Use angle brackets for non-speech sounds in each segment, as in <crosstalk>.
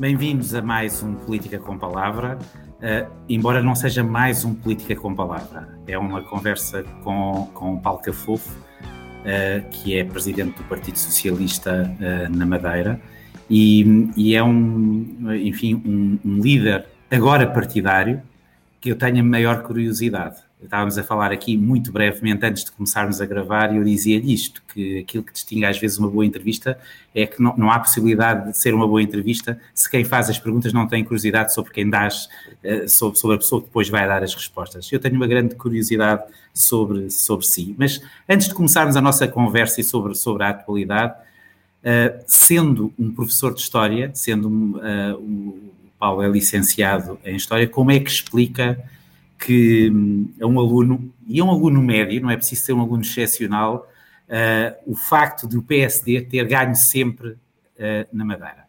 Bem-vindos a mais um Política com Palavra, uh, embora não seja mais um Política com Palavra. É uma conversa com, com o Paulo Cafofo, uh, que é presidente do Partido Socialista uh, na Madeira, e, e, é um, enfim, um, um líder agora partidário que eu tenho a maior curiosidade estávamos a falar aqui muito brevemente antes de começarmos a gravar e eu dizia-lhe isto, que aquilo que distingue às vezes uma boa entrevista é que não, não, há possibilidade de ser uma boa entrevista se quem faz as perguntas não tem curiosidade sobre quem dá, eh, sobre, sobre a pessoa que depois vai dar as respostas. Eu tenho uma grande curiosidade sobre, sobre si, mas antes de começarmos a nossa conversa e sobre, sobre a atualidade, uh, sendo um professor de História, sendo um, uh, o Paulo é licenciado em História, como é que explica que hum, é um aluno, e é um aluno médio, não é preciso ser um aluno excepcional, uh, o facto de o PSD ter ganho sempre uh, na Madeira.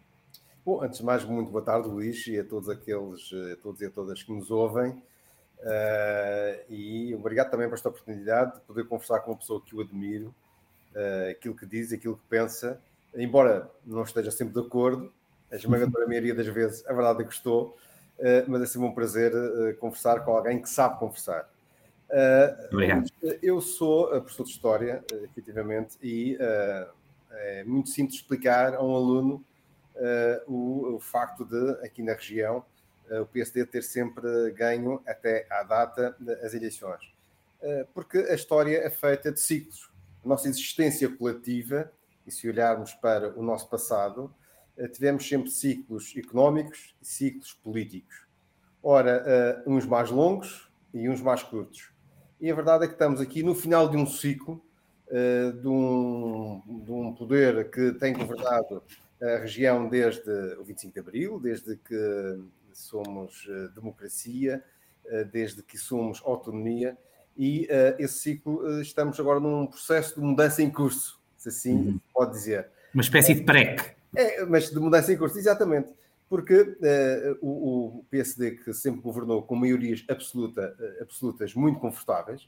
Bom, antes de mais, muito boa tarde, Luís, e a todos aqueles, a todos e a todas que nos ouvem. Uh, e obrigado também por esta oportunidade de poder conversar com uma pessoa que eu admiro, aquilo que diz, aquilo que pensa, embora não esteja sempre de acordo, a esmagadora maioria das vezes a verdade é que estou, mas é sempre um prazer eh, conversar com alguém que sabe conversar. Eh, Obrigado. Eu sou professor de História, efetivamente, e é muito simples explicar a um aluno o, o facto de, aqui na região, o PSD ter sempre ganho até à data das eleições. Porque a história é feita de ciclos. A nossa existência coletiva, e se olharmos para o nosso passado, eh, tivemos sempre ciclos económicos e ciclos políticos. Ora, uh, uns mais longos e uns mais curtos. E a verdade é que estamos aqui no final de um ciclo, uh, de, um, de, um, poder que tem governado a região desde o 25 de Abril, desde que somos democracia, desde que somos autonomia, e esse ciclo estamos agora num processo de mudança em curso, se assim uhum. pode dizer. Uma espécie de PREC. É, mas de mudança em curso, exatamente. Porque uh, o, o, PSD, que sempre governou com maiorias absoluta, uh, absolutas muito confortáveis,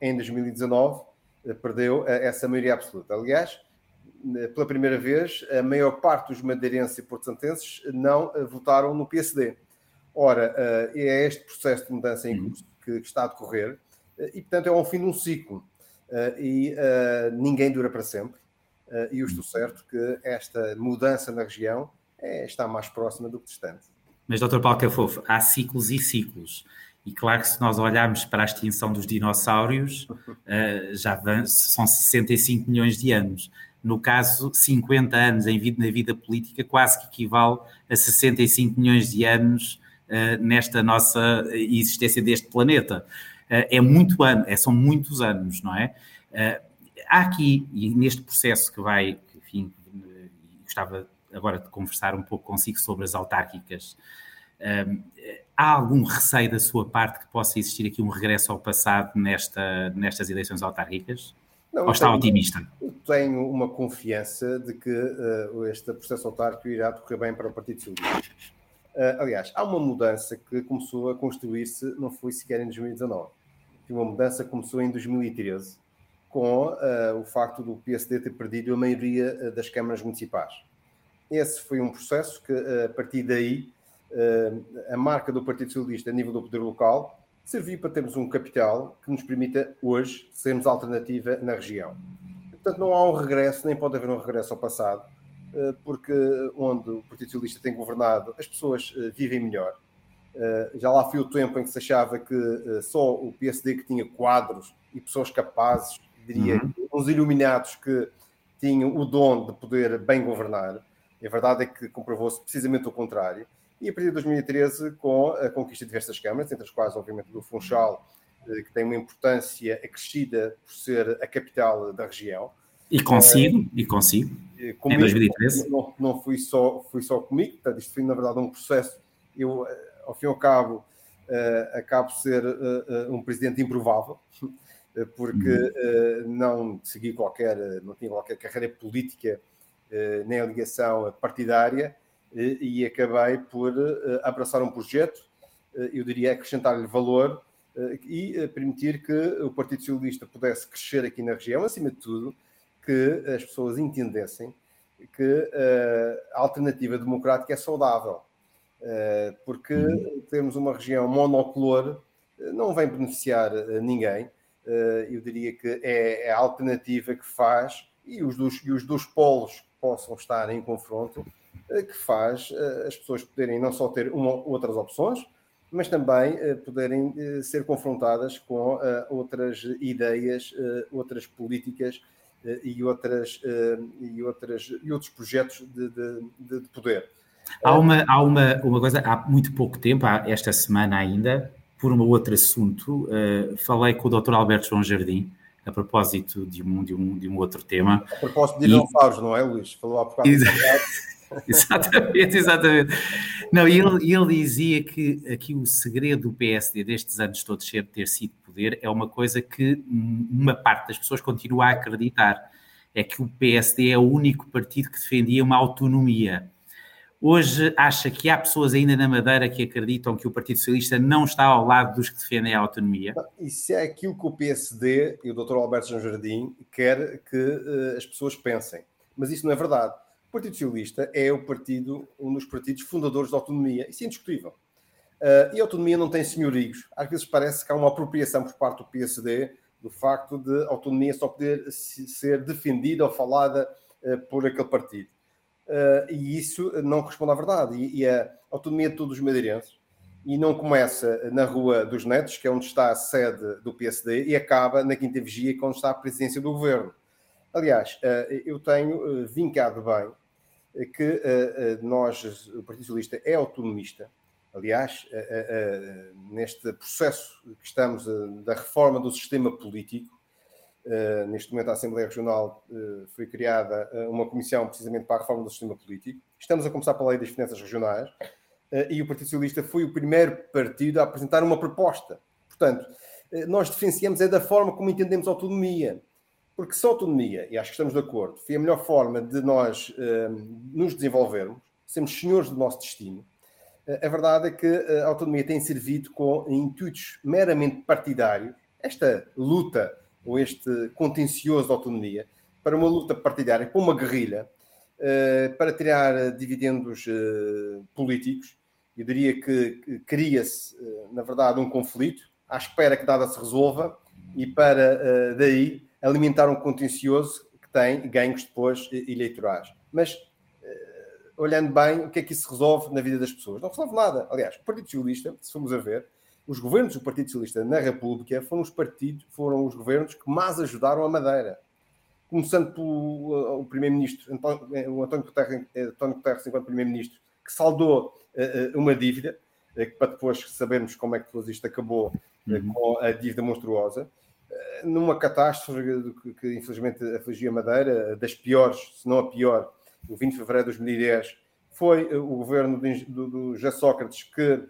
em 2019 uh, perdeu essa maioria absoluta. Aliás, pela primeira vez, a maior parte dos madeirenses e porto-santenses não votaram no PSD. Ora, é este processo de mudança em curso que, que está a decorrer e, portanto, é um fim de um ciclo. e ninguém dura para sempre. Eh, e eu estou certo que esta mudança na região é, está mais próxima do que distante. Mas, Dr. Paulo Cafofo, há ciclos e ciclos. E claro que se nós olharmos para a extinção dos dinossauros, uh, <laughs> já são 65 milhões de anos. No caso, 50 anos em vida, na vida política quase que equivale a 65 milhões de anos uh, nesta nossa existência deste planeta. É muito ano, é, são muitos anos, não é? Há aqui, e neste processo que vai, enfim, gostava agora de conversar um pouco consigo sobre as autárquicas, um, há algum receio da sua parte que possa existir aqui um regresso ao passado nesta, nestas eleições autárquicas? Não, Ou está tenho, otimista? Tenho uma confiança de que uh, este processo autárquico irá decorrer bem para o Partido Socialista. Uh, aliás, há uma mudança que começou a construir-se, não foi sequer em 2019. Uma mudança começou em 2013, com uh, o facto do PSD ter perdido a maioria uh, das câmaras municipais. Esse foi um processo que, uh, a partir daí, a marca do Partido Socialista a nível do poder local serviu para termos um capital que nos permita hoje sermos alternativa na região. Portanto, não há um regresso, nem pode haver um regresso ao passado, porque onde o Partido Socialista tem governado, as pessoas vivem melhor. Já lá foi o tempo em que se achava que só o PSD que tinha quadros e pessoas capazes diria, uhum. uns iluminados que tinham o dom de poder bem governar. E a verdade é que comprovou-se precisamente o contrário. E a partir de 2013, com a conquista de diversas câmaras, entre as quais, obviamente, do Funchal, eh, que tem uma importância acrescida por ser a capital da região. E consigo, e consigo, comigo, em 2013. Não, não fui, só, fui só comigo, portanto, isto foi, na verdade, um processo. Eu, eh, ao fim e ao cabo, uh, acabo por ser uh, uh, um presidente improvável, eh, porque uhum. não segui qualquer, não tinha qualquer carreira política eh, nem ligação partidária e acabei por abraçar um projeto, eu diria acrescentar-lhe valor e permitir que o Partido Socialista pudesse crescer aqui na região, acima de tudo, que as pessoas entendessem que a alternativa democrática é saudável, porque uhum. temos uma região monocolor, não vem beneficiar ninguém. Eu diria que é a alternativa que faz, e os dos, e os dos polos possam estar em confronto, que faz as pessoas poderem não só ter uma, outras opções, mas também poderem ser confrontadas com outras ideias, outras políticas e, outras, e, outras, e outros projetos de, de, de poder. Há, uma, há uma, uma coisa, há muito pouco tempo, esta semana ainda, por um outro assunto, falei com o Dr. Alberto João Jardim, a propósito de um, de um, de um outro tema. A propósito de dinossauros, e... não é, Luís? Falou há bocado. <laughs> exatamente, exatamente. Não, e ele, ele dizia que aqui o segredo do PSD destes anos todos ter, ter sido poder é uma coisa que uma parte das pessoas continua a acreditar. É que o PSD é o único partido que defendia uma autonomia. Hoje acha que há pessoas ainda na Madeira que acreditam que o Partido Socialista não está ao lado dos que defendem a autonomia? Isso é aquilo que o PSD e o Dr. Alberto João Jardim quer que uh, as pessoas pensem. Mas isso não é verdade. O Partido Socialista é o partido, um dos partidos fundadores da autonomia, isso é indiscutível. Uh, e a autonomia não tem senhorios. Às vezes parece que há uma apropriação por parte do PSD do facto de a autonomia só poder ser defendida ou falada uh, por aquele partido. Uh, e isso não corresponde à verdade. E, e, a autonomia de todos os madeirenses e não começa na Rua dos Netos, que é onde está a sede do PSD, e acaba na Quinta Vigia, que é onde está a presidência do governo. Aliás, eu tenho vincado bem que uh, uh, nós, o Partido Socialista, é autonomista. Aliás, uh, neste processo que estamos da reforma do sistema político, neste momento a Assembleia Regional foi criada uma comissão precisamente para a reforma do sistema político. Estamos a começar pela lei das finanças regionais e o Partido Socialista foi o primeiro partido a apresentar uma proposta. Portanto, nós diferenciamos é da forma como entendemos a autonomia. Porque a autonomia, e acho que estamos de acordo, foi a melhor forma de nós nos desenvolvermos, sermos senhores do nosso destino, a verdade é que a autonomia tem servido com intuitos meramente partidários, esta luta ou este contencioso de autonomia, para uma luta partidária, para uma guerrilha, uh, para tirar dividendos políticos. Eu diria que cria-se, na verdade, um conflito, à espera que nada se resolva, e para daí alimentar um contencioso que tem ganhos depois eleitorais. Mas, eh, olhando bem, o que é que isso resolve na vida das pessoas? Não resolve nada. Aliás, o Partido Socialista, se formos a ver, os governos do Partido Socialista na República foram os partidos, foram os governos que mais ajudaram a Madeira. Começando pelo uh, primeiro-ministro, o António Guterres, António Guterres enquanto primeiro-ministro, que saldou uh, uma dívida, uh, para depois sabermos como é que depois isto acabou uhum. com a dívida monstruosa numa catástrofe que, que infelizmente afligiu a Madeira, das piores, se não a pior, o 20 de fevereiro de 2010, foi eh, o governo do, do José Sócrates que eh,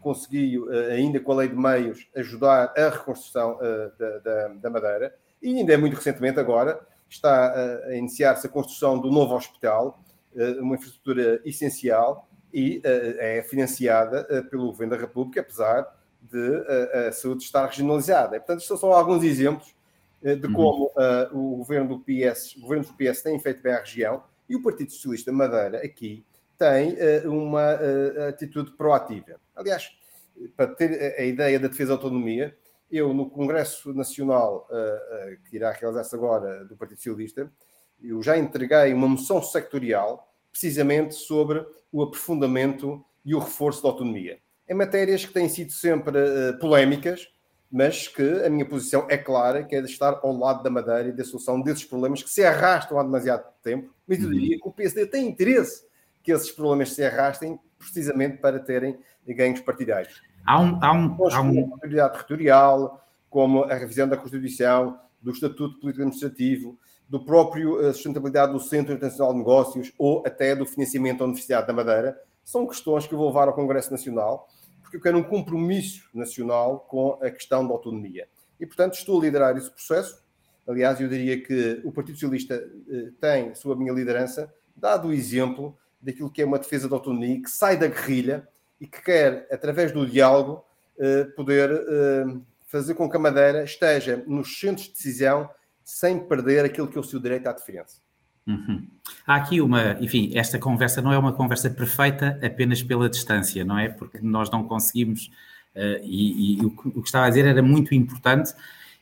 conseguiu, eh, ainda com a lei de meios, ajudar a reconstrução eh, da, da, da, Madeira. E ainda é muito recentemente, agora, está a iniciar-se a construção do novo hospital, eh, uma infraestrutura essencial e eh, é financiada pelo Governo da República, apesar de a, saúde estar regionalizada. E, portanto, isto são alguns exemplos eh, de uhum. como uh, o governo do PS, o governo do PS tem feito bem à região e o Partido Socialista Madeira aqui tem uh, uma uh, atitude proativa. Aliás, para ter a ideia da defesa da autonomia, eu no Congresso Nacional que irá realizar-se agora do Partido Socialista, eu já entreguei uma moção sectorial precisamente sobre o aprofundamento e o reforço da autonomia em matérias que têm sido sempre polémicas, mas que a minha posição é clara, que é de estar ao lado da Madeira e da solução desses problemas que se arrastam há demasiado tempo. Mas eu uhum. diria que o PSD tem interesse que esses problemas se arrastem precisamente para terem ganhos partidários. Há um... Há um, há um... A territorial, como a revisão da Constituição, do Estatuto Político Administrativo, do próprio eh, sustentabilidade do Centro Internacional de Negócios ou até do financiamento da Universidade da Madeira, são questões que eu vou levar ao Congresso Nacional porque eu quero um compromisso nacional com a questão da autonomia. E, portanto, estou a liderar esse processo. Aliás, eu diria que o Partido Socialista eh, tem, sob a minha liderança, dado o exemplo daquilo que é uma defesa da autonomia, que sai da guerrilha e que quer, através do diálogo, eh, poder eh, fazer com que a Madeira esteja nos centros de decisão sem perder aquilo que é o seu direito à diferença. Uhum. Há aqui uma, enfim, esta conversa não é uma conversa perfeita apenas pela distância, não é? Porque nós não conseguimos, uh, e, e o, que, o, que estava a dizer era muito importante,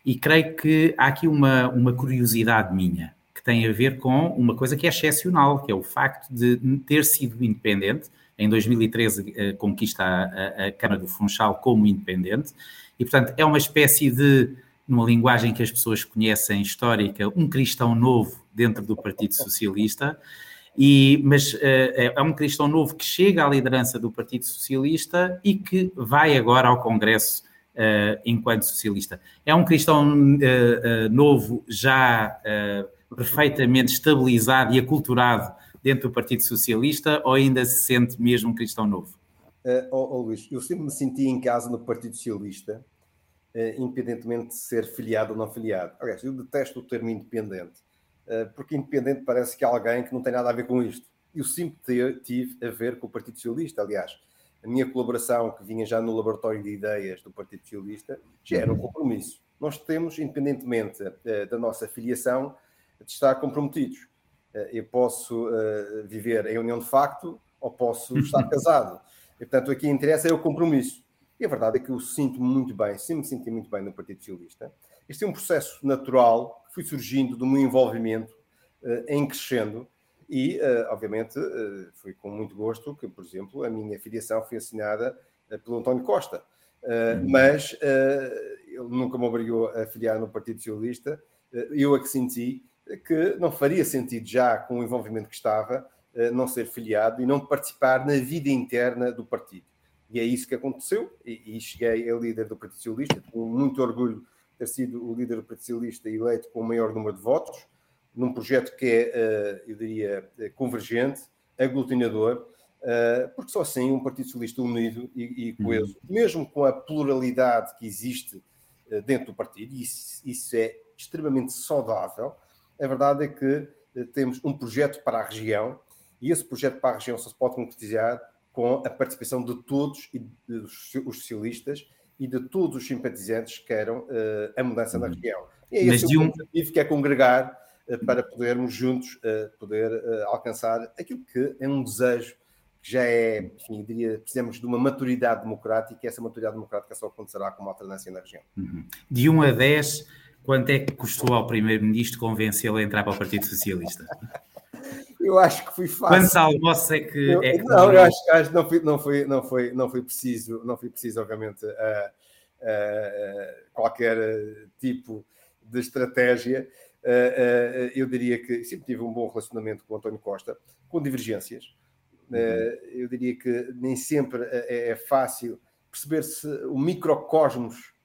e creio que há aqui uma, uma curiosidade minha, que tem a ver com uma coisa que é excepcional, que é o facto de ter sido independente. Em 2013 uh, conquista a, a, a Câmara do Funchal como independente, e portanto é uma espécie de numa linguagem que as pessoas conhecem histórica, um cristão novo dentro do Partido Socialista, e, mas uh, é um cristão novo que chega à liderança do Partido Socialista e que vai agora ao Congresso uh, enquanto socialista. É um cristão uh, novo, já perfeitamente estabilizado e aculturado dentro do Partido Socialista, ou ainda se sente mesmo cristão novo? Uh, oh, oh, Luís, eu sempre me senti em casa no Partido Socialista eh, independentemente de ser filiado ou não filiado. Aliás, eu detesto o termo independente, eh, porque independente parece que é alguém que não tem nada a ver com isto. Eu sempre tive a ver com o Partido Socialista, aliás, a minha colaboração, que vinha já no laboratório de ideias do Partido Socialista, já era um compromisso. Nós temos, independentemente da nossa filiação, de estar comprometidos. Eu posso viver em união de facto ou posso <laughs> estar casado. E, portanto, aqui interessa é o compromisso. E a verdade é que eu sinto muito bem, sempre me senti muito bem no Partido Socialista. Este é um processo natural que foi surgindo do meu envolvimento uh, em crescendo e, obviamente, foi com muito gosto que, por exemplo, a minha filiação foi assinada pelo António Costa. Uhum. Mas ele nunca me obrigou a filiar no Partido Socialista. eu é que senti que não faria sentido já, com o envolvimento que estava, não ser filiado e não participar na vida interna do partido. E é isso que aconteceu, e, cheguei a líder do Partido Socialista, com muito orgulho de ter sido o líder do Partido Socialista eleito com o maior número de votos, num projeto que é, eh, eu diria, eh, convergente, aglutinador, eh, porque só assim um Partido Socialista unido e, coeso, uhum. mesmo com a pluralidade que existe dentro do partido, e isso é extremamente saudável, a verdade é que temos um projeto para a região, e esse projeto para a região só se pode concretizar com a participação de todos os socialistas e de todos os simpatizantes que queiram uh, a mudança na uhum. região. E é esse o um... objetivo que é congregar uh, para podermos juntos uh, poder alcançar aquilo que é um desejo que já é, enfim, diria, precisamos de uma maturidade democrática e essa maturidade democrática só acontecerá com uma alternância na região. Uhum. De 1 a 10, quanto é que custou ao Primeiro-Ministro convencê-lo a entrar para o Partido Socialista? Eu acho que foi fácil. Quantos almoços é que. Eu, é que não, eu acho, acho que não foi, não, foi, não, foi, não foi preciso, não foi preciso, obviamente, uh, uh, qualquer tipo de estratégia. Uh, eu diria que sempre tive um bom relacionamento com o António Costa, com divergências. Uhum. eu diria que nem sempre é, é fácil perceber-se o microcosmos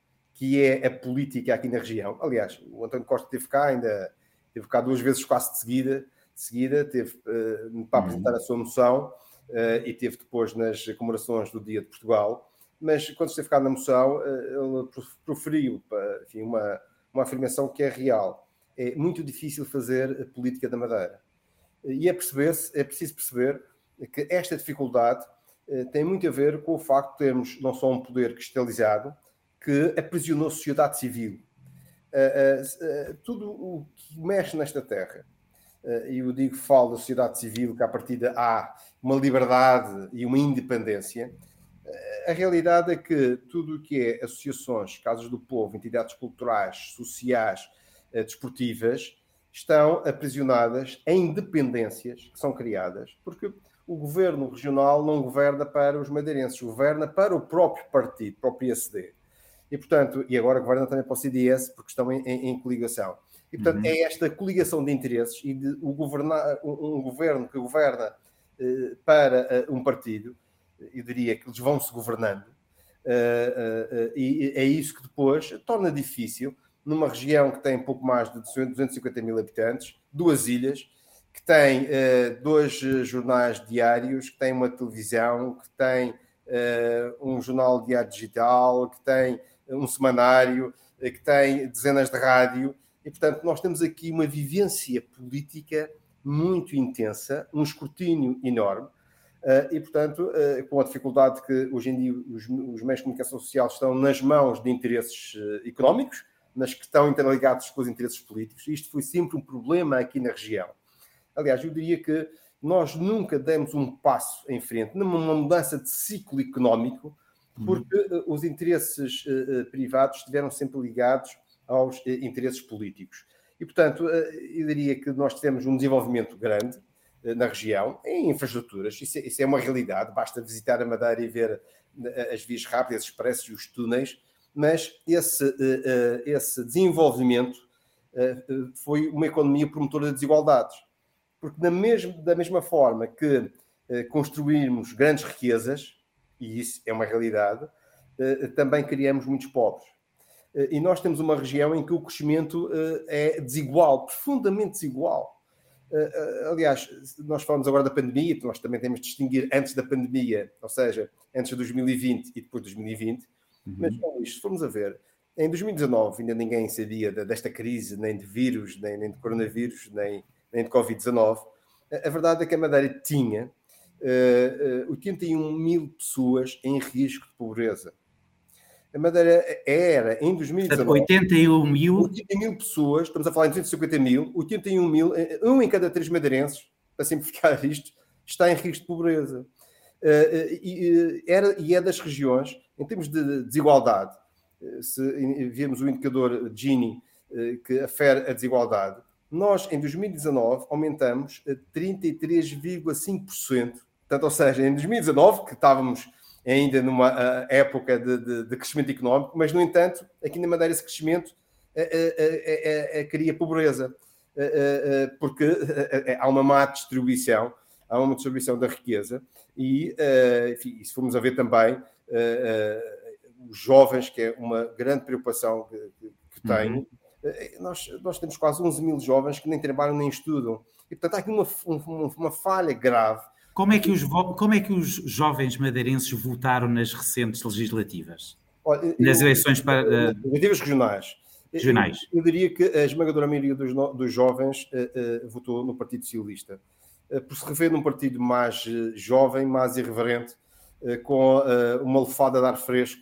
que é a política aqui na região. Aliás, o António Costa teve cá, ainda teve cá duas vezes quase de seguida de seguida, teve uh, para apresentar a sua moção uh, e teve depois nas comemorações do Dia de Portugal. Mas quando esteve cá na moção, uh, ele proferiu enfim, uma, uma afirmação que é real. É muito difícil fazer política da Madeira. E é, perceber é preciso perceber que esta dificuldade tem muito a ver com o facto de termos não só um poder cristalizado, que aprisionou sociedade civil. tudo o que mexe nesta terra, e eu digo, falo da sociedade civil, que a partida há uma liberdade e uma independência, a realidade é que tudo o que é associações, casas do povo, entidades culturais, sociais, desportivas, estão aprisionadas em dependências que são criadas, porque o governo regional não governa para os madeirenses, governa para o próprio partido, para o PSD. E, portanto, e agora governa também para o CDS, porque estão em, em, em coligação. E, portanto, uhum. é esta coligação de interesses e de o governar, um, um governo que governa uh, para uh, um partido, eu diria que eles vão se governando, uh, e é isso que depois torna difícil, numa região que tem pouco mais de 250 mil habitantes, duas ilhas, que tem dois jornais diários, que tem uma televisão, que tem um jornal diário digital, que tem um semanário, que tem dezenas de rádio, e, portanto, nós temos aqui uma vivência política muito intensa, um escrutínio enorme, uh, e, portanto, uh, com a dificuldade que hoje em dia os, os, meios de comunicação social estão nas mãos de interesses económicos, mas que estão interligados com os interesses políticos. Isto foi sempre um problema aqui na região. Aliás, eu diria que nós nunca demos um passo em frente numa mudança de ciclo económico. Porque uhum. os interesses uh, privados estiveram sempre ligados aos interesses políticos. E, portanto, eu diria que nós tivemos um desenvolvimento grande na região, em infraestruturas, isso é, isso é, uma realidade, basta visitar a Madeira e ver as vias rápidas, expressos e os túneis, mas esse, esse desenvolvimento foi uma economia promotora de desigualdades porque da, mesma da mesma forma que eh, construirmos grandes riquezas, e isso é uma realidade, eh, também criamos muitos pobres. Eh, e nós temos uma região em que o crescimento eh, é desigual, profundamente desigual. Aliás, nós falamos agora da pandemia, nós também temos de distinguir antes da pandemia, ou seja, antes de 2020 e depois de 2020. Uhum. Mas, Luís, se formos a ver, em 2019 ainda ninguém sabia desta crise, nem de vírus, nem, nem de coronavírus, nem nem de Covid-19, a verdade é que a Madeira tinha 81 mil pessoas em risco de pobreza. A Madeira era, em 2019... 81 mil? 80 mil pessoas, estamos a falar em 250 mil, 81 mil, eh, um em cada três madeirenses, para simplificar <laughs> isto, está em risco de pobreza. E, era, e é das regiões, em termos de desigualdade, se vemos o indicador Gini, que afere a desigualdade, nós, em 2019, aumentamos a 33,5%. Portanto, ou seja, em 2019, que estávamos ainda numa uh, época de, de, de, crescimento económico, mas, no entanto, aqui na Madeira esse crescimento uh, cria pobreza, porque há uma má distribuição, há uma distribuição da riqueza e, enfim, se formos a ver também os jovens, que é uma grande preocupação que, que tenho, uhum nós, nós temos quase 11 mil jovens que nem trabalham nem estudam. E, portanto, há aqui uma, uma, uma falha grave. Como é, que os, como é que os jovens madeirenses votaram nas recentes legislativas? Olha, nas eu, eleições para. Uh, legislativas regionais. Regionais. Eu, eu, diria que a esmagadora maioria dos, dos jovens uh, uh, votou no Partido Socialista. por se rever num partido mais jovem, mais irreverente, com uma lefada de ar fresco.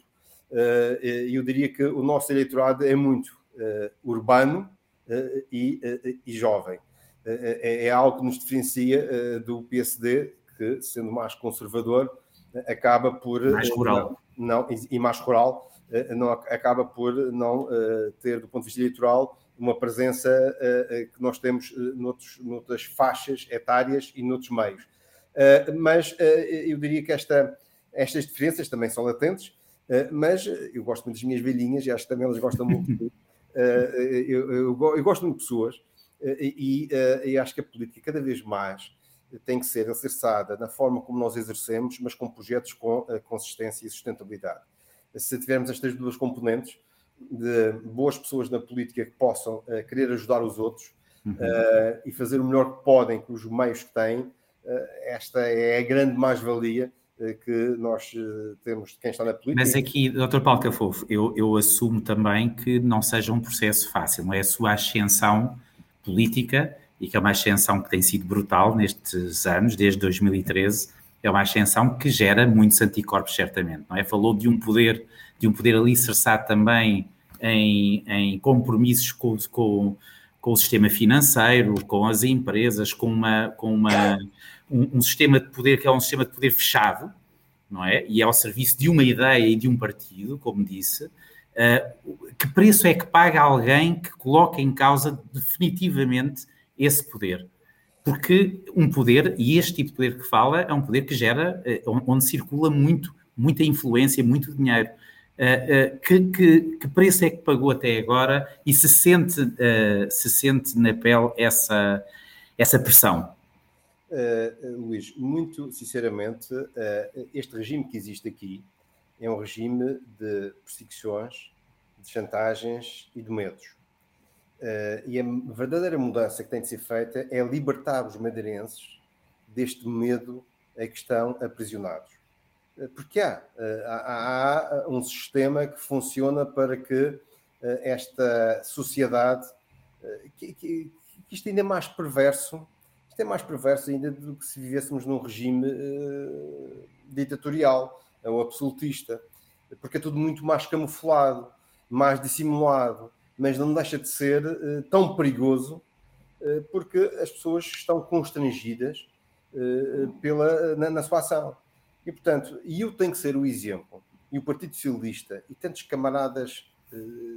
E eu diria que o nosso eleitorado é muito uh, urbano uh, e, uh, e, jovem. É, é, algo que nos diferencia do PSD, que, sendo mais conservador, acaba por. Mais rural. Não, e, e mais rural, não, acaba por não ter, do ponto de vista eleitoral, uma presença que nós temos noutros, noutras faixas etárias e noutros meios. mas eu diria que esta, estas diferenças também são latentes, mas eu gosto muito das minhas velhinhas e acho que também elas gostam muito <laughs> Eh, eu, eu, eu, gosto muito de pessoas eh, e, eh, e, acho que a política cada vez mais tem que ser alicerçada na forma como nós exercemos, mas com projetos com consistência e sustentabilidade. Se tivermos estas duas componentes de boas pessoas na política que possam querer ajudar os outros uhum. e fazer o melhor que podem com os meios que têm, esta é a grande mais-valia eh, que nós eh, temos de quem está na política. Mas aqui, Dr. Paulo Cafofo, eu, eu assumo também que não seja um processo fácil, não é a sua ascensão política e que é uma ascensão que tem sido brutal nestes anos, desde 2013, é uma ascensão que gera muitos anticorpos, certamente, não é? Falou de um poder, de um poder alicerçado também em, em compromissos com, com, com o sistema financeiro, com as empresas, com uma, com uma um, um, sistema de poder que é um sistema de poder fechado, não é? E é ao serviço de uma ideia e de um partido, como disse. Uh, que preço é que paga alguém que coloca em causa definitivamente esse poder? Porque um poder, e este tipo de poder que fala, é um poder que gera, uh, onde circula muito, muita influência, muito dinheiro. Uh, que, que, que, preço é que pagou até agora e se sente, se sente na pele essa, essa pressão? Uh, Luís, muito sinceramente, uh, este regime que existe aqui é um regime de perseguições, de chantagens e de medos. Uh, e a verdadeira mudança que tem de ser feita é libertar os madeirenses deste medo a que estão aprisionados. Porque há, há, há, um sistema que funciona para que esta sociedade, que, que, que isto ainda é mais perverso, é mais perverso ainda do que se vivêssemos num regime uh, ditatorial ou absolutista, porque é tudo muito mais camuflado, mais dissimulado, mas não deixa de ser uh, tão perigoso porque as pessoas estão constrangidas pela, na, na sua ação. E, portanto, eu tenho que ser o exemplo. E o Partido Socialista e tantos camaradas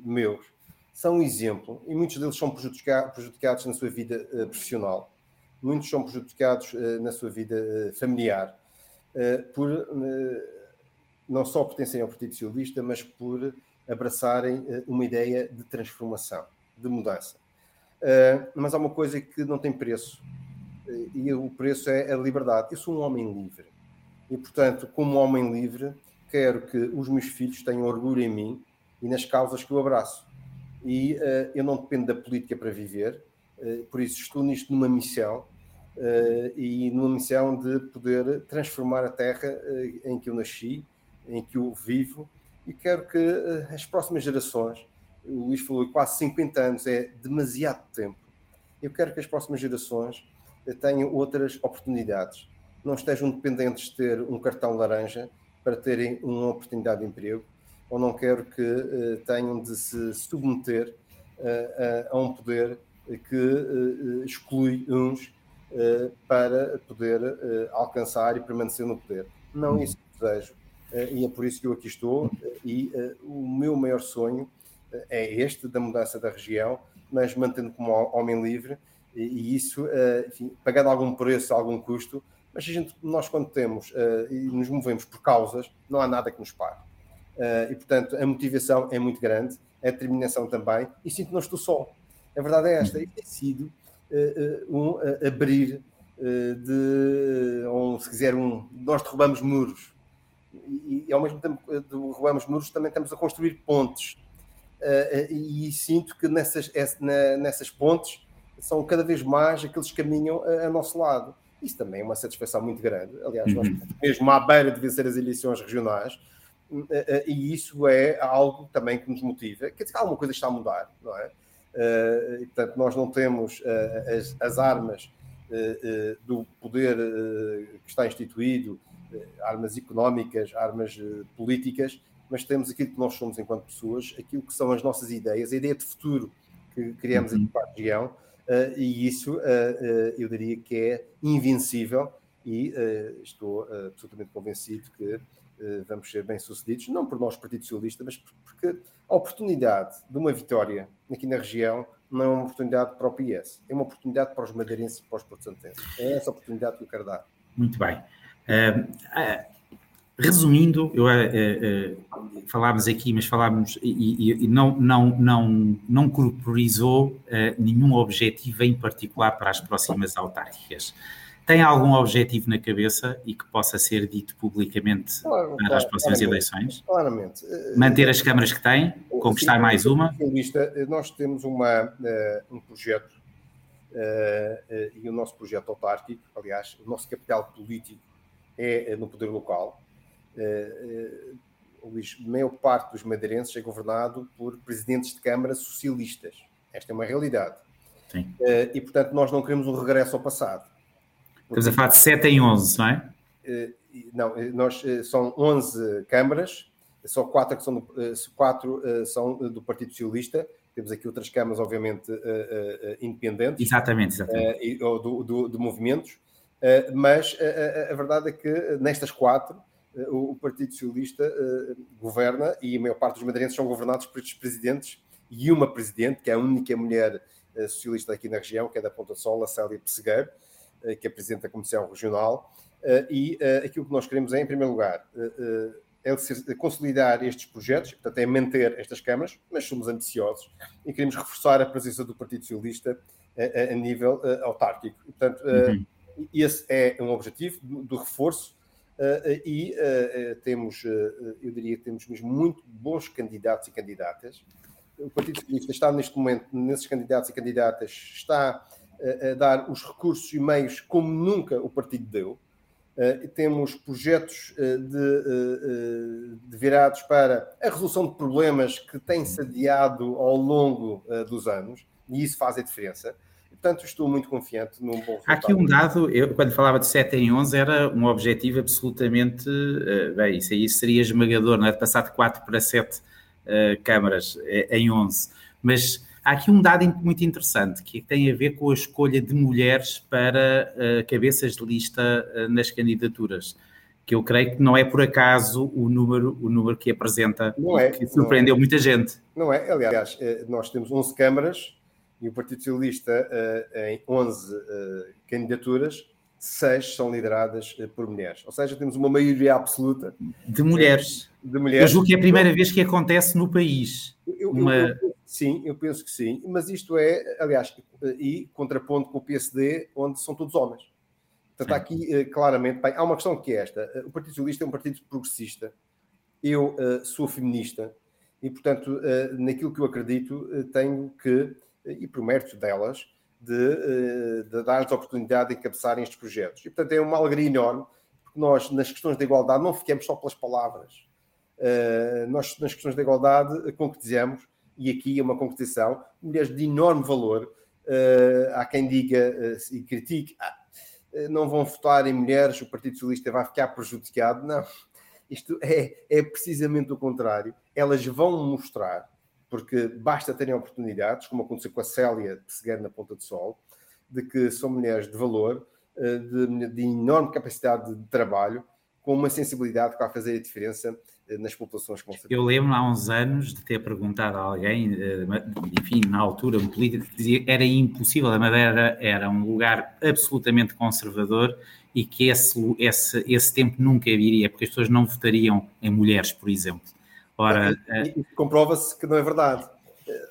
meus são um exemplo, e muitos deles são prejudicados na sua vida profissional, muitos são prejudicados na sua vida familiar, por não só pertencerem ao Partido Socialista, mas por abraçarem eh, uma ideia de transformação, de mudança. Eh, mas há uma coisa que não tem preço, eh, e o preço é a liberdade. Eu sou um homem livre, e portanto, como homem livre, quero que os meus filhos tenham orgulho em mim e nas causas que eu abraço. E eu não dependo da política para viver, por isso estou nisto numa missão e numa missão de poder transformar a terra em que eu nasci, em que eu vivo e quero que uh, as próximas gerações, o Luís falou quase 50 anos, é demasiado tempo. Eu quero que as próximas gerações uh, tenham outras oportunidades, não estejam dependentes de ter um cartão laranja para terem uma oportunidade de emprego, ou não quero que uh, tenham de se submeter a um poder que exclui uns para poder alcançar e permanecer no poder. Não é isso desejo eh, e é por isso que eu aqui estou. Eh, e eh, o meu maior sonho é este, da mudança da região, mas mantendo como homem livre, e, isso, enfim, pagando algum preço, algum custo, mas a gente, nós quando temos e nos movemos por causas, não há nada que nos pare. e portanto, a motivação é muito grande, a determinação também, e sinto que não estou só. A verdade é esta, e tem sido um abrir de, ou se quiser, um, nós derrubamos muros, e, e, ao mesmo tempo que derrubamos muros, também estamos a construir pontes. Uh, e, e sinto que nessas, nessas pontes são cada vez mais aqueles que caminham a, a nosso lado. Isso também é uma satisfação muito grande. Aliás, uhum. nós mesmo à beira de vencer as eleições regionais, uh, uh, e isso é algo também que nos motiva. Quer dizer, alguma coisa está a mudar, não é? e, portanto, nós não temos as, as, armas do poder que está instituído eh, armas económicas, armas eh, políticas, mas temos aquilo que nós somos enquanto pessoas, aquilo que são as nossas ideias, a ideia de futuro que criamos aqui para a região, uh, e isso uh, eu diria que é invencível e estou absolutamente convencido que vamos ser bem-sucedidos, não por nós, Partido Socialista, mas porque a oportunidade de uma vitória aqui na região não é uma oportunidade para o PS, é uma oportunidade para os madeirenses e para os portugueses. É essa oportunidade que eu quero dar. Muito bem. Uh, resumindo, eu, uh, falámos aqui, mas falámos e, e, não, não, não, não corporizou nenhum objetivo em particular para as próximas autárquicas. Tem algum objetivo na cabeça e que possa ser dito publicamente claro, para as próximas claramente, eleições? Claramente. Manter as câmaras que tem, conquistar Sim, mais uma? Nós temos uma, um projeto e o nosso projeto autárquico, aliás, o nosso capital político é, é no poder local. Uh, Luís, a maior parte dos madeirenses é governado por presidentes de câmara socialistas. Esta é uma realidade. Sim. Uh, e, portanto, nós não queremos um regresso ao passado. Estamos a falar de 7 em 11, não é? Não, nós, são 11 câmaras, só 4 que são do, quatro, são do Partido Socialista. Temos aqui outras câmaras, obviamente, independentes. Exatamente, exatamente. Ou do, do, de movimentos. Eh, mas a, eh, a, verdade é que nestas quatro eh, o, Partido Socialista governa e a maior parte dos madeirenses são governados por estes presidentes e uma presidente, que é a única mulher socialista aqui na região, que é da Ponta Sol, a Célia Pessegueiro, que é presidente da Comissão Regional. E aquilo que nós queremos é, em primeiro lugar, é consolidar estes projetos, portanto, é manter estas câmaras, mas somos ambiciosos e queremos reforçar a presença do Partido Socialista a, a nível autárquico. portanto, uhum esse é um objetivo do, do reforço uh, e uh, temos, eu diria que temos mesmo muito bons candidatos e candidatas. O Partido Socialista está neste momento, nesses candidatos e candidatas, está a dar os recursos e meios como nunca o partido deu. Temos projetos de, de, virados para a resolução de problemas que têm-se adiado ao longo dos anos, e isso faz a diferença. Portanto, estou muito confiante num bom resultado. Há aqui um dado, eu quando falava de 7 em 11, era um objetivo absolutamente, uh, bem, isso aí seria esmagador, não é? De passar de 4 para 7 uh, câmaras eh, em 11. Mas Há aqui um dado muito interessante que tem a ver com a escolha de mulheres para uh, cabeças de lista uh, nas candidaturas, que eu creio que não é por acaso o número, o número que apresenta, não é, que surpreendeu é. muita gente. Não é, aliás, nós temos 11 câmaras e o Partido Socialista em 11 candidaturas seis são lideradas eh, por mulheres. Ou seja, temos uma maioria absoluta de mulheres. De mulheres. Eu julgo que é a primeira vez que acontece no país. Eu, uma... eu, sim, eu penso que sim, mas isto é, aliás, e contraponto com o PSD, onde são todos homens. Portanto, aqui eh, claramente, bem, há uma questão que é esta: o Partido Socialista é um partido progressista, eu uh, sou feminista, e portanto, uh, naquilo que eu acredito, uh, tenho que, e por mérito delas, de, eh, de dar-lhes a oportunidade de encabeçarem estes projetos. E, portanto, é uma alegria enorme, porque nós, nas questões da igualdade, não ficamos só pelas palavras. Uh, nós, nas questões da igualdade, concretizamos, e aqui é uma concretização, mulheres de enorme valor. Uh, há quem diga e critique, ah, não vão votar em mulheres, o Partido Socialista vai ficar prejudicado. Não, isto é, é precisamente o contrário. Elas vão mostrar porque basta terem oportunidades, como aconteceu com a Célia de Seguer na Ponta do Sol, de que são mulheres de valor, eh, de, de enorme capacidade de trabalho, com uma sensibilidade que vai fazer a diferença eh, nas populações com Eu lembro há uns anos de ter perguntado a alguém, eh, enfim, na altura, um político, que dizia que era impossível, a Madeira era um lugar absolutamente conservador e que esse, esse, esse tempo nunca viria, porque as pessoas não votariam em mulheres, por exemplo. Ora, é... comprova-se que não é verdade.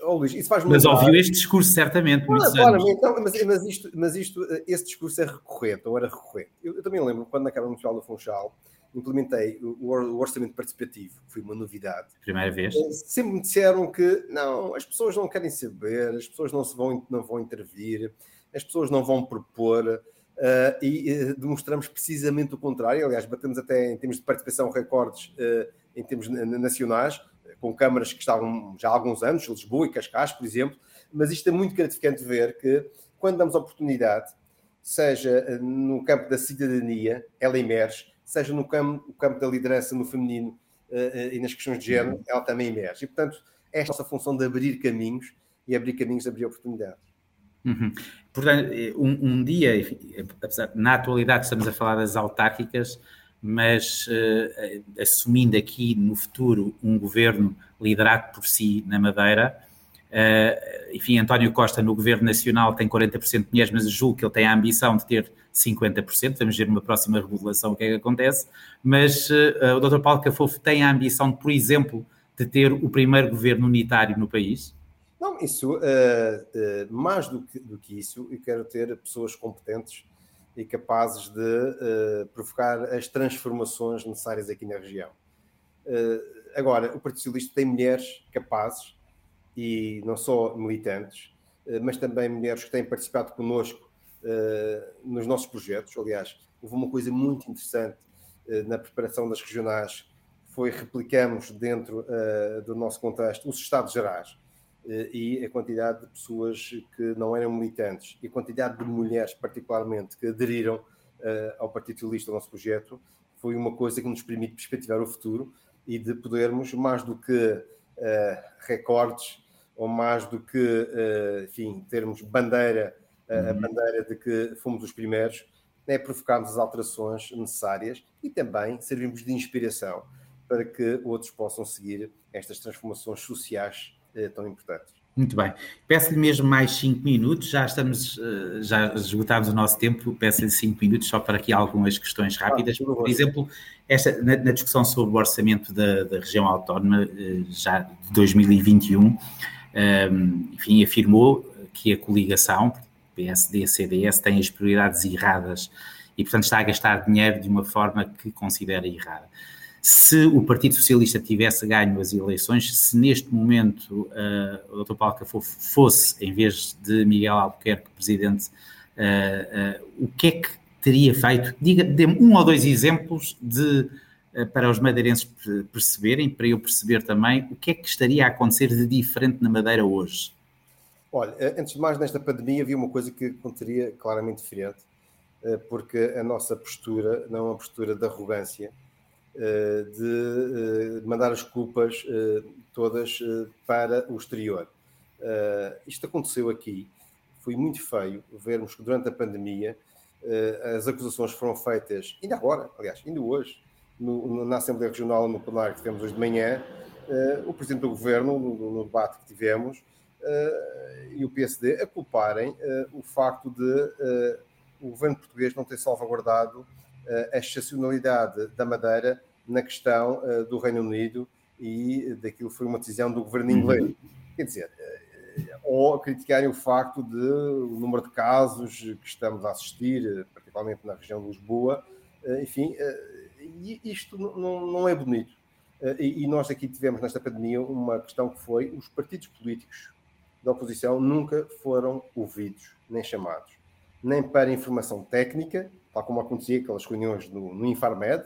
Oh, Luís, isso faz mas ouviu este discurso certamente. Não, claramente, não, mas, mas, isto, mas isto, esse discurso é recorrente, ou era recorrente. Eu, eu também lembro quando na Câmara Municipal do Funchal implementei o, o, orçamento participativo, que foi uma novidade. Primeira vez. Eh, sempre me disseram que não, as pessoas não querem saber, as pessoas não, se vão, não vão intervir, as pessoas não vão propor. Uh, e uh, demonstramos precisamente o contrário. Aliás, batemos até em termos de participação recordes uh, em termos nacionais, com câmaras que estavam já há alguns anos, Lisboa e Cascais, por exemplo, mas isto é muito gratificante ver que, quando damos oportunidade, seja eh, no campo da cidadania, ela emerge, seja no campo, no campo da liderança no feminino uh, e nas questões de género, uhum. ela também emerge. E, portanto, esta é a nossa função de abrir caminhos e abrir caminhos, abrir oportunidades. Uhum. Portanto, um, um dia, enfim, na atualidade estamos a falar das autárquicas, mas uh, assumindo aqui no futuro um governo liderado por si na Madeira, uh, enfim, António Costa no governo nacional tem 40% de mulheres, mas julgo que ele tem a ambição de ter 50%, vamos ver numa próxima regulação o que é que acontece, mas uh, o Dr. Paulo Cafofo tem a ambição, por exemplo, de ter o primeiro governo unitário no país? Não, isso, mais do que, do que isso, eu quero ter pessoas competentes e capazes de uh, provocar as transformações necessárias aqui na região. Uh, agora, o Partido Socialista tem mulheres capazes e não só militantes, uh, mas também mulheres que têm participado connosco nos nossos projetos. Aliás, houve uma coisa muito interessante na preparação das regionais, foi replicamos dentro do nosso contexto os Estados Gerais e a quantidade de pessoas que não eram militantes e a quantidade de mulheres, particularmente, que aderiram uh, ao Partido Socialista, ao nosso projeto, foi uma coisa que nos permite perspectivar o futuro e de podermos, mais do que uh, recordes ou mais do que, uh, enfim, termos bandeira, uhum. a bandeira de que fomos os primeiros, é provocarmos as alterações necessárias e também servimos de inspiração para que outros possam seguir estas transformações sociais eh, tão importantes. Muito bem. Peço-lhe mesmo mais cinco minutos, já estamos, eh, já esgotámos o nosso tempo, peço-lhe cinco minutos só para aqui algumas questões rápidas. Ah, por exemplo, esta, na, na, discussão sobre o orçamento da, da região autónoma, eh, já de 2021, ehm, enfim, afirmou que a coligação, PSD e CDS, tem as prioridades erradas e, portanto, está a gastar dinheiro de uma forma que considera errada se o Partido Socialista tivesse ganho as eleições, se neste momento uh, o Dr. Paulo Cafofo fosse, em vez de Miguel Albuquerque, presidente, uh, uh, o que é que teria feito? Diga, dê-me um ou dois exemplos de, para os madeirenses perceberem, para eu perceber também, o que é que estaria a acontecer de diferente na Madeira hoje? Olha, antes de mais, nesta pandemia havia uma coisa que aconteceria claramente diferente, porque a nossa postura não é uma postura de arrogância, de eh, mandar as culpas eh, todas para o exterior. Isto aconteceu aqui, foi muito feio vermos que durante a pandemia as acusações foram feitas, ainda agora, aliás, ainda hoje, na Assembleia Regional, no plenário que tivemos hoje de manhã, o Presidente do Governo, no, no debate que tivemos, e o PSD a culparem o facto de o governo português não ter salvaguardado a excepcionalidade da Madeira na questão do Reino Unido e daquilo foi uma decisão do governo inglês. Uhum. Quer dizer, ou criticarem o facto de o número de casos que estamos a assistir, particularmente na região de Lisboa, eh, enfim, eh, isto não é bonito. Eh, e nós aqui tivemos nesta pandemia uma questão que foi os partidos políticos da oposição nunca foram ouvidos nem chamados, nem para informação técnica, tal como acontecia aquelas reuniões no, no Infarmed,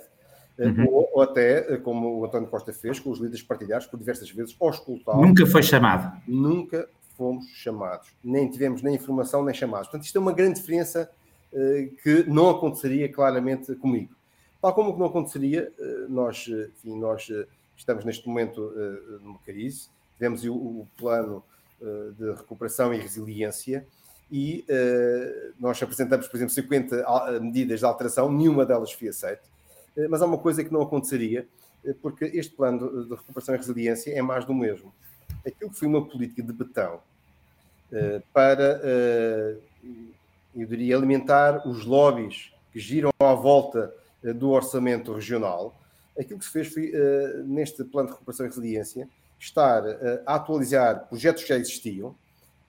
uhum. ou, ou, até como o António Costa fez com os líderes partidários por diversas vezes auscultá Nunca foi chamado. Nunca fomos chamados. Nem tivemos nem informação nem chamados. Portanto, isto é uma grande diferença uh, que não aconteceria claramente comigo. Tal como que não aconteceria, nós, enfim, nós estamos neste momento numa crise, tivemos o, o plano de recuperação e resiliência e nós apresentamos, por exemplo, 50 medidas de alteração, nenhuma delas foi aceita. mas há uma coisa que não aconteceria, porque este plano de recuperação e resiliência é mais do mesmo aquilo que foi uma política de betão uh, para, uh, eu diria, alimentar os lobbies que giram à volta uh, do orçamento regional, aquilo que se fez foi, neste plano de recuperação e resiliência, estar a atualizar projetos que já existiam,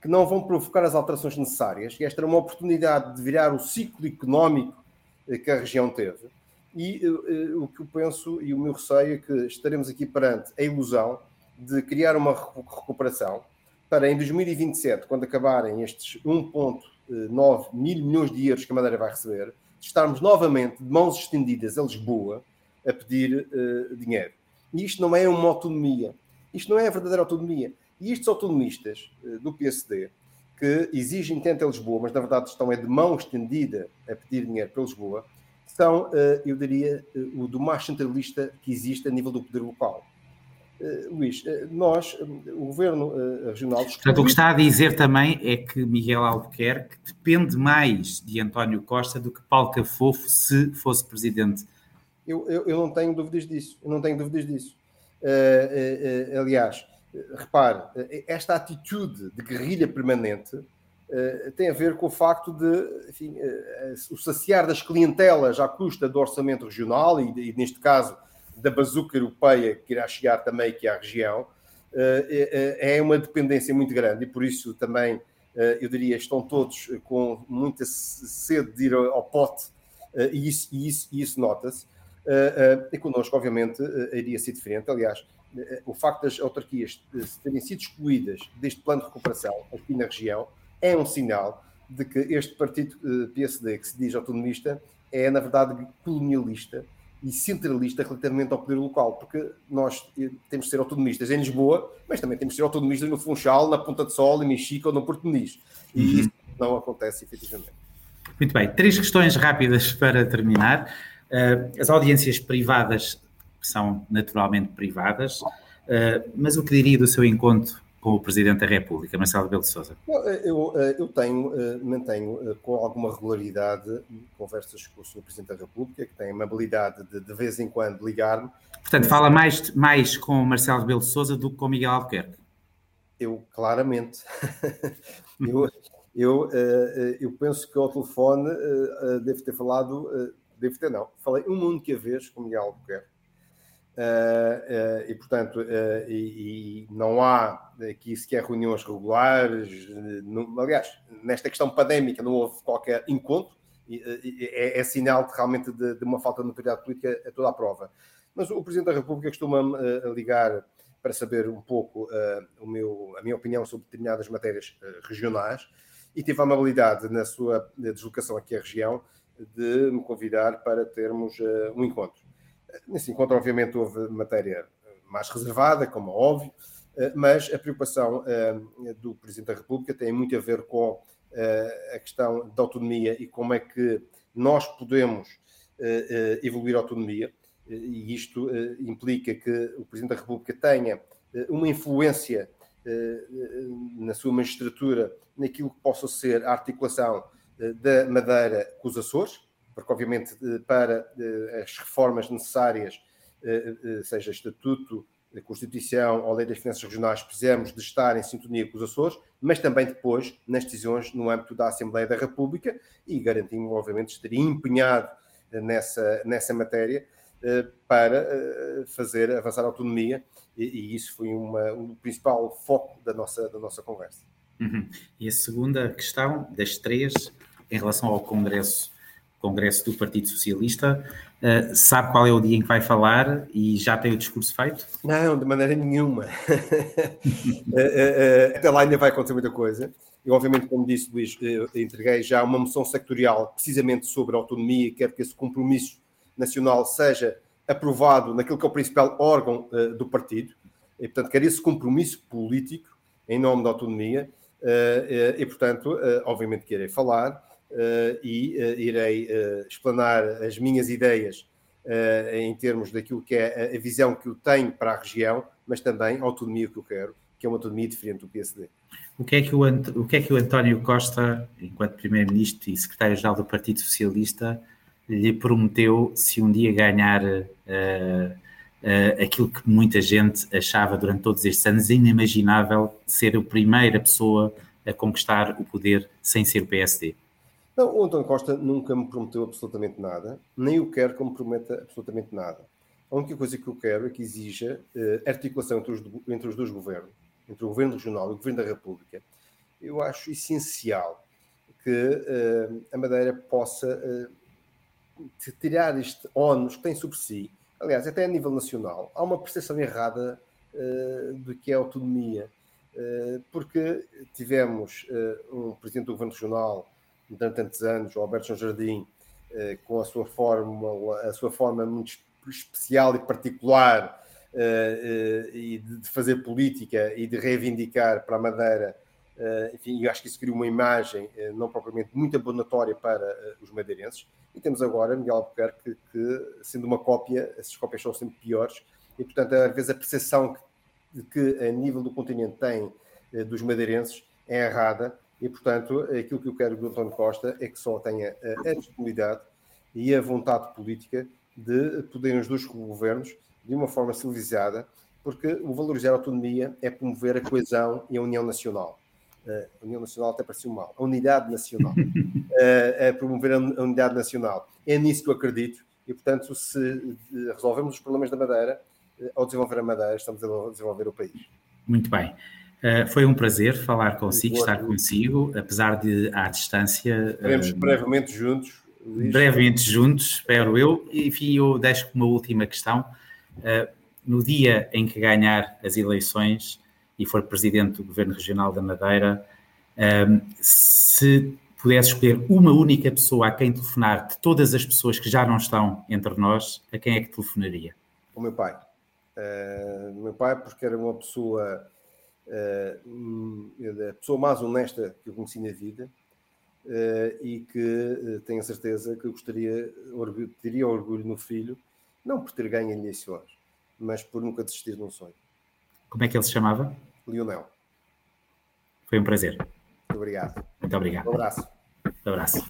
que não vão provocar as alterações necessárias, e esta era uma oportunidade de virar o ciclo económico que a região teve. E o que eu penso e o meu receio é que estaremos aqui perante a ilusão de criar uma recuperação para em 2027, quando acabarem estes 1,9 mil milhões de euros que a Madeira vai receber, estarmos novamente de mãos estendidas a Lisboa a pedir uh, dinheiro. E isto não é uma autonomia. Isto não é a verdadeira autonomia. E estes autonomistas uh, do PSD, que exigem tanto a Lisboa, mas na verdade estão é de mão estendida a pedir dinheiro para Lisboa, são, uh, eu diria, o do mais centralista que existe a nível do poder local. Uh, Luís, uh, nós, o governo uh, regional. Portanto, o que está a dizer também é que Miguel Albuquerque depende mais de António Costa do que Paulo Cafofo se fosse presidente. Eu, eu, eu não tenho dúvidas disso. Eu não tenho dúvidas disso. aliás, repare, esta atitude de guerrilha permanente tem a ver com o facto de enfim, o saciar das clientelas à custa do orçamento regional e, e neste caso da bazuca europeia que irá chegar também aqui à região, eh, é, uma dependência muito grande e por isso também, eh, eu diria, estão todos com muita sede de ir ao pote e isso, e isso, isso nota-se. E connosco, obviamente, iria ser diferente. Aliás, o facto das autarquias terem sido excluídas deste plano de recuperação aqui na região é um sinal de que este partido PSD, que se diz autonomista, é, na verdade, colonialista e centralista relativamente ao poder local, porque nós eh, temos de ser autonomistas em Lisboa, mas também temos de ser autonomistas no Funchal, na Ponta de Sol, em Mexica ou no Porto Muniz. E uhum. isso não acontece efetivamente. Muito bem, três questões rápidas para terminar. As audiências privadas são naturalmente privadas, uh, mas o que diria do seu encontro com o Presidente da República, Marcelo Rebelo de Sousa? Eu, eh, eu tenho, eh, mantenho eh, com alguma regularidade conversas com o Sr. Presidente da República, que tem a amabilidade de de vez em quando ligar-me. Portanto, fala mais, mais com o Marcelo Rebelo de Sousa do que com o Miguel Albuquerque? Eu, claramente. <laughs> eu, eu, eu penso que ao telefone devo ter falado, devo ter não, falei uma única vez com o Miguel Albuquerque Uh, uh, e, portanto, uh, e, e, não há aqui sequer reuniões regulares. Não, aliás, nesta questão pandémica não houve qualquer encontro, e, é, é, sinal de, realmente de, de, uma falta de maturidade política a toda a prova. Mas o Presidente da República costuma ligar para saber um pouco o meu, a minha opinião sobre determinadas matérias regionais e teve a amabilidade na sua deslocação aqui à região de me convidar para termos um encontro. Nesse encontro, obviamente, houve matéria mais reservada, como é óbvio, eh, mas a preocupação eh, do Presidente da República tem muito a ver com eh, a questão da autonomia e como é que nós podemos evoluir a autonomia, e isto implica que o Presidente da República tenha uma influência na sua magistratura naquilo que possa ser a articulação da Madeira com os Açores, porque obviamente para as reformas necessárias, seja Estatuto, Constituição ou Lei das Finanças Regionais, precisamos de estar em sintonia com os Açores, mas também depois nas decisões no âmbito da Assembleia da República e garantimos, obviamente, estaria empenhado nessa, nessa matéria eh, para eh, fazer avançar a autonomia e, isso foi uma, um principal foco da nossa, da nossa conversa. Uhum. E a segunda questão das três, em relação ao Congresso, Congresso do Partido Socialista, uh, sabe qual é o dia em que vai falar e já tem o discurso feito? Não, de maneira nenhuma. Até lá ainda vai acontecer muita coisa. Eu, obviamente, como disse Luís, entreguei já uma moção sectorial precisamente sobre a autonomia quero que esse compromisso nacional seja aprovado naquilo que é o principal órgão uh, do partido. E, portanto, quero esse compromisso político em nome da autonomia. Uh, uh, e, portanto, obviamente que irei falar e irei explanar as minhas ideias em termos daquilo que é a visão que eu tenho para a região, mas também a autonomia que eu quero, que é uma autonomia diferente do PSD. O que é que o, o, que é que o António Costa, enquanto Primeiro-Ministro e Secretário-Geral do Partido Socialista, lhe prometeu se um dia ganhar uh, uh, aquilo que muita gente achava durante todos estes anos inimaginável ser a primeira pessoa a conquistar o poder sem ser o PSD? Não, o António Costa nunca me prometeu absolutamente nada, nem eu quero que me prometa absolutamente nada. A única coisa que eu quero é que exija uh, articulação entre os, entre os dois governos, entre o governo regional e o governo da República. Eu acho essencial que uh, a Madeira possa uh, tirar este ónus que tem sobre si, aliás, até a nível nacional, há uma percepção errada uh, do que é autonomia, porque tivemos um presidente do governo regional durante tantos anos, o Alberto João Jardim, com a sua forma, a sua forma muito especial e particular e de fazer política e de reivindicar para a Madeira enfim, eu acho que isso criou uma imagem não propriamente muito abonatória para os madeirenses. E temos agora Miguel Albuquerque, que, sendo uma cópia, essas cópias são sempre piores, e portanto, às vezes, a percepção que, que a nível do continente tem eh, dos madeirenses é errada, e portanto, aquilo que eu quero do António Costa é que só tenha a, disponibilidade e a vontade política de poderem os dois governos, de uma forma civilizada, porque o valorizar a autonomia é promover a coesão e a união nacional a União Nacional até pareceu mal, a Unidade Nacional, <laughs> a promover a Unidade Nacional. É nisso que eu acredito e, portanto, se resolvemos os problemas da Madeira, eh, ao desenvolver a Madeira, estamos a desenvolver o país. Muito bem. Uh, foi um prazer falar consigo, estar consigo, apesar de à distância. Estaremos uh, brevemente juntos. Luís. Brevemente juntos, espero eu. Enfim, eu deixo uma última questão. Uh, no dia em que ganhar as eleições, e for presidente do Governo Regional da Madeira, um, se pudesse escolher uma única pessoa a quem telefonar de todas as pessoas que já não estão entre nós, a quem é que telefonaria? O meu pai. O meu pai, porque era uma pessoa, a pessoa mais honesta que eu conheci na vida uh, e que tenho a certeza que eu gostaria, orgulho, teria orgulho no filho, não por ter ganho eleições, mas por nunca desistir de um sonho. Como é que ele se chamava? Lionel. Foi um prazer. Muito obrigado. Muito obrigado. Um abraço. Um abraço.